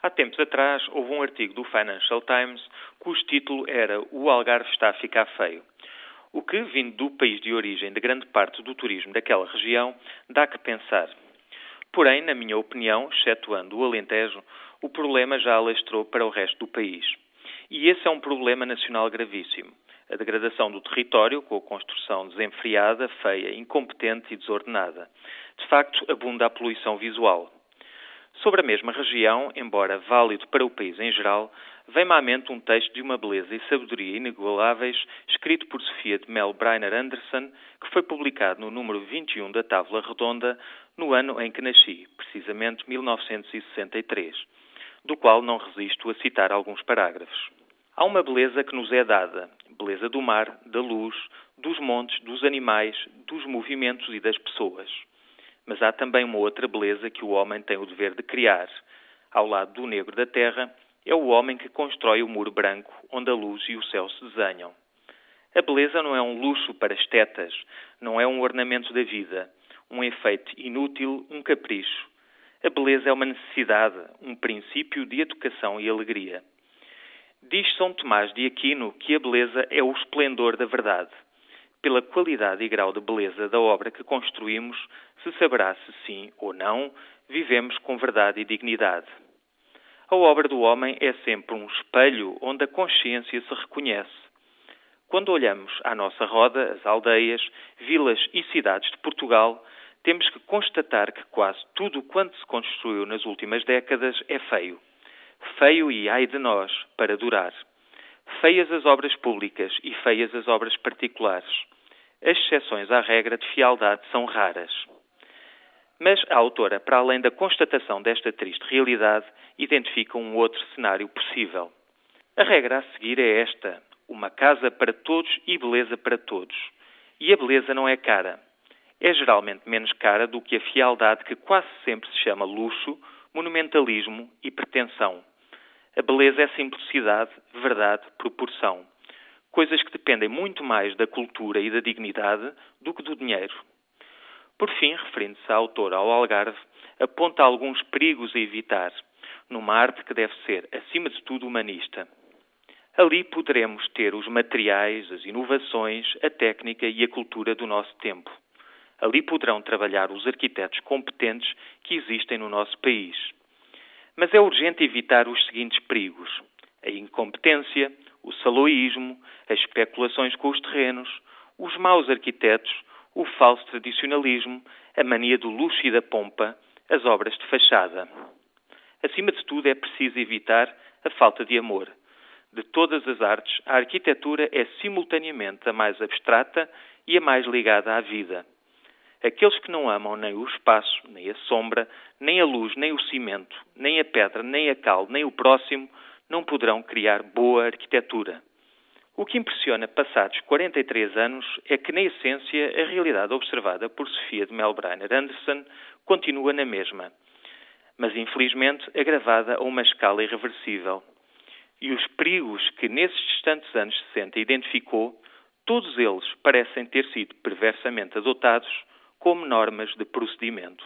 Há tempos atrás houve um artigo do Financial Times cujo título era O Algarve está a ficar feio. O que, vindo do país de origem de grande parte do turismo daquela região, dá que pensar. Porém, na minha opinião, excetuando o Alentejo, o problema já alastrou para o resto do país. E esse é um problema nacional gravíssimo. A degradação do território, com a construção desenfreada, feia, incompetente e desordenada. De facto, abunda a poluição visual. Sobre a mesma região, embora válido para o país em geral, vem-me à mente um texto de uma beleza e sabedoria inigualáveis, escrito por Sofia de Mel Brainer Anderson, que foi publicado no número 21 da Távola Redonda, no ano em que nasci, precisamente 1963, do qual não resisto a citar alguns parágrafos. Há uma beleza que nos é dada, beleza do mar, da luz, dos montes, dos animais, dos movimentos e das pessoas. Mas há também uma outra beleza que o homem tem o dever de criar. Ao lado do negro da terra, é o homem que constrói o muro branco onde a luz e o céu se desenham. A beleza não é um luxo para estetas, não é um ornamento da vida, um efeito inútil, um capricho. A beleza é uma necessidade, um princípio de educação e alegria. Diz São Tomás de Aquino que a beleza é o esplendor da verdade pela qualidade e grau de beleza da obra que construímos, se saberá se sim ou não vivemos com verdade e dignidade. A obra do homem é sempre um espelho onde a consciência se reconhece. Quando olhamos à nossa roda as aldeias, vilas e cidades de Portugal, temos que constatar que quase tudo quanto se construiu nas últimas décadas é feio. Feio e ai de nós para durar. Feias as obras públicas e feias as obras particulares. As exceções à regra de fialdade são raras. Mas a autora, para além da constatação desta triste realidade, identifica um outro cenário possível. A regra a seguir é esta: uma casa para todos e beleza para todos. E a beleza não é cara. É geralmente menos cara do que a fialdade que quase sempre se chama luxo, monumentalismo e pretensão. A beleza é simplicidade, verdade, proporção. Coisas que dependem muito mais da cultura e da dignidade do que do dinheiro. Por fim, referindo-se a autora ao Algarve, aponta alguns perigos a evitar, numa arte que deve ser, acima de tudo, humanista. Ali poderemos ter os materiais, as inovações, a técnica e a cultura do nosso tempo. Ali poderão trabalhar os arquitetos competentes que existem no nosso país. Mas é urgente evitar os seguintes perigos: a incompetência, o saloísmo, as especulações com os terrenos, os maus arquitetos, o falso tradicionalismo, a mania do luxo e da pompa, as obras de fachada. Acima de tudo, é preciso evitar a falta de amor. De todas as artes, a arquitetura é simultaneamente a mais abstrata e a mais ligada à vida. Aqueles que não amam nem o espaço, nem a sombra, nem a luz, nem o cimento, nem a pedra, nem a cal, nem o próximo, não poderão criar boa arquitetura. O que impressiona passados 43 anos é que, na essência, a realidade observada por Sofia de Melbreiner Anderson continua na mesma, mas infelizmente agravada a uma escala irreversível. E os perigos que nesses distantes anos 60 identificou, todos eles parecem ter sido perversamente adotados como normas de procedimento.